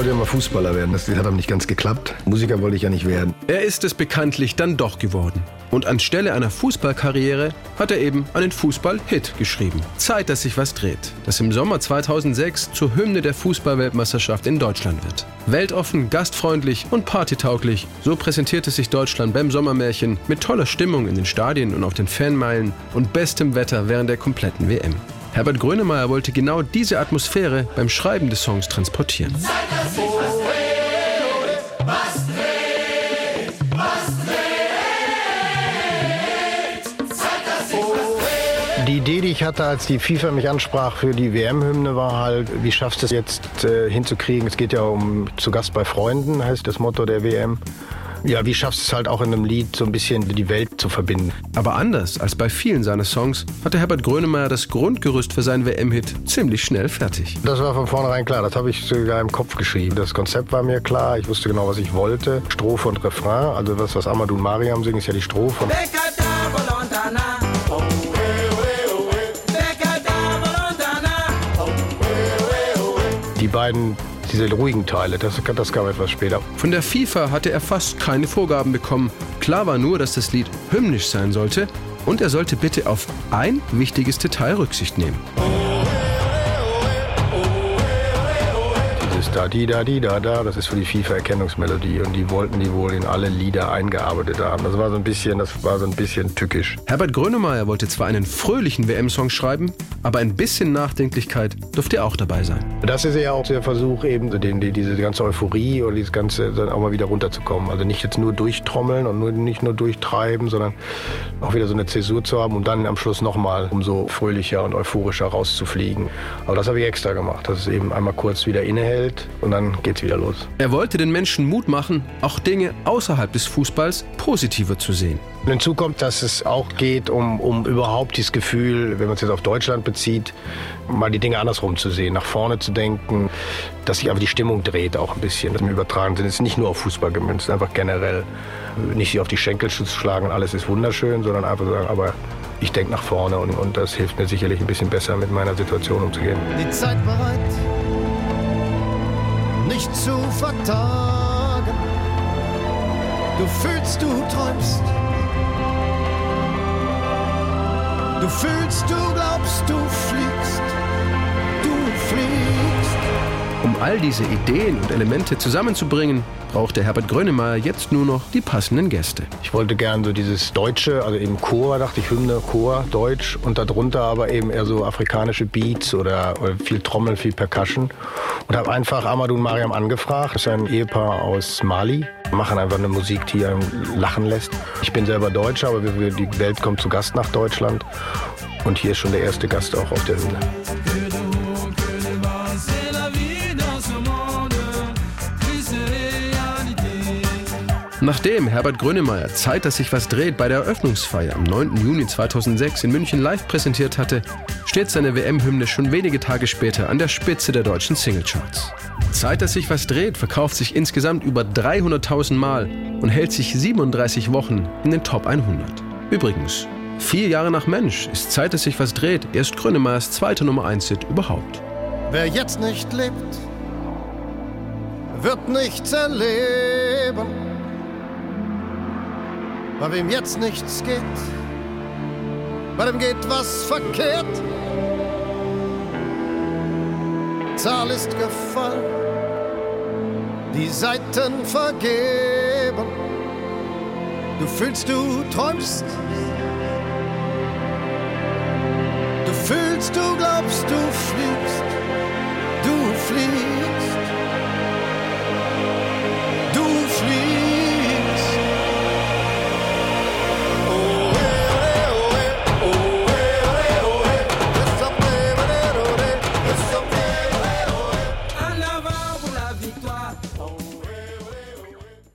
wollte ja mal Fußballer werden. Das hat aber nicht ganz geklappt. Musiker wollte ich ja nicht werden. Er ist es bekanntlich dann doch geworden. Und anstelle einer Fußballkarriere hat er eben einen Fußball-Hit geschrieben. Zeit, dass sich was dreht. Das im Sommer 2006 zur Hymne der Fußballweltmeisterschaft in Deutschland wird. Weltoffen, gastfreundlich und partytauglich. So präsentierte sich Deutschland beim Sommermärchen mit toller Stimmung in den Stadien und auf den Fanmeilen und bestem Wetter während der kompletten WM. Herbert Grönemeyer wollte genau diese Atmosphäre beim Schreiben des Songs transportieren. Die Idee, die ich hatte, als die FIFA mich ansprach für die WM-Hymne, war halt, wie schaffst du es jetzt äh, hinzukriegen? Es geht ja um zu Gast bei Freunden, heißt das Motto der WM. Ja, wie schaffst du es halt auch in einem Lied so ein bisschen die Welt zu verbinden? Aber anders als bei vielen seiner Songs hatte Herbert Grönemeyer das Grundgerüst für seinen WM-Hit ziemlich schnell fertig. Das war von vornherein klar, das habe ich sogar im Kopf geschrieben. Das Konzept war mir klar, ich wusste genau, was ich wollte. Strophe und Refrain, also das, was Amadou und Mariam singen, ist ja die Strophe. Die beiden diese ruhigen Teile, das, das kam etwas später. Von der FIFA hatte er fast keine Vorgaben bekommen. Klar war nur, dass das Lied hymnisch sein sollte und er sollte bitte auf ein wichtiges Detail Rücksicht nehmen. Dieses da, di, da, di, da, da, das ist für die FIFA-Erkennungsmelodie und die wollten die wohl in alle Lieder eingearbeitet haben. Das war so ein bisschen, das war so ein bisschen tückisch. Herbert Grönemeyer wollte zwar einen fröhlichen WM-Song schreiben, aber ein bisschen Nachdenklichkeit dürfte auch dabei sein. Das ist ja auch der Versuch, eben den, die, diese ganze Euphorie oder dieses Ganze dann auch mal wieder runterzukommen. Also nicht jetzt nur durchtrommeln und nur, nicht nur durchtreiben, sondern auch wieder so eine Zäsur zu haben und dann am Schluss nochmal umso fröhlicher und euphorischer rauszufliegen. Aber das habe ich extra gemacht, dass es eben einmal kurz wieder innehält und dann geht's wieder los. Er wollte den Menschen Mut machen, auch Dinge außerhalb des Fußballs positiver zu sehen. Und hinzu kommt, dass es auch geht um, um überhaupt dieses Gefühl, wenn man es jetzt auf Deutschland bezieht, mal die Dinge andersrum zu sehen, nach vorne zu denken, dass sich einfach die Stimmung dreht auch ein bisschen. Im übertragenen Sinne ist nicht nur auf Fußball gemünzt, einfach generell nicht sich auf die Schenkel zu schlagen, alles ist wunderschön, sondern einfach sagen, aber ich denke nach vorne und, und das hilft mir sicherlich ein bisschen besser mit meiner Situation umzugehen. Die Zeit bereit, nicht zu vertagen. Du fühlst, du träumst. Du fühlst, du glaubst, du fliegst. Du fliegst. Um all diese Ideen und Elemente zusammenzubringen, brauchte Herbert Grönemeyer jetzt nur noch die passenden Gäste. Ich wollte gern so dieses Deutsche, also eben Chor, dachte ich, Hymne, Chor, Deutsch und darunter aber eben eher so afrikanische Beats oder, oder viel Trommeln, viel Percussion. Und habe einfach Amadou und Mariam angefragt. Das ist ein Ehepaar aus Mali. Machen einfach eine Musik, die einen lachen lässt. Ich bin selber Deutscher, aber die Welt kommt zu Gast nach Deutschland. Und hier ist schon der erste Gast auch auf der Hymne. Nachdem Herbert Grönemeyer Zeit, dass sich was dreht bei der Eröffnungsfeier am 9. Juni 2006 in München live präsentiert hatte, steht seine WM-Hymne schon wenige Tage später an der Spitze der deutschen Singlecharts. Zeit, dass sich was dreht, verkauft sich insgesamt über 300.000 Mal und hält sich 37 Wochen in den Top 100. Übrigens, vier Jahre nach Mensch ist Zeit, dass sich was dreht, erst Grönemeyers zweiter Nummer 1-Hit überhaupt. Wer jetzt nicht lebt, wird nichts erleben. Bei wem jetzt nichts geht, bei dem geht was verkehrt. Zahl ist gefallen, die Seiten vergeben. Du fühlst, du träumst. Du fühlst, du glaubst.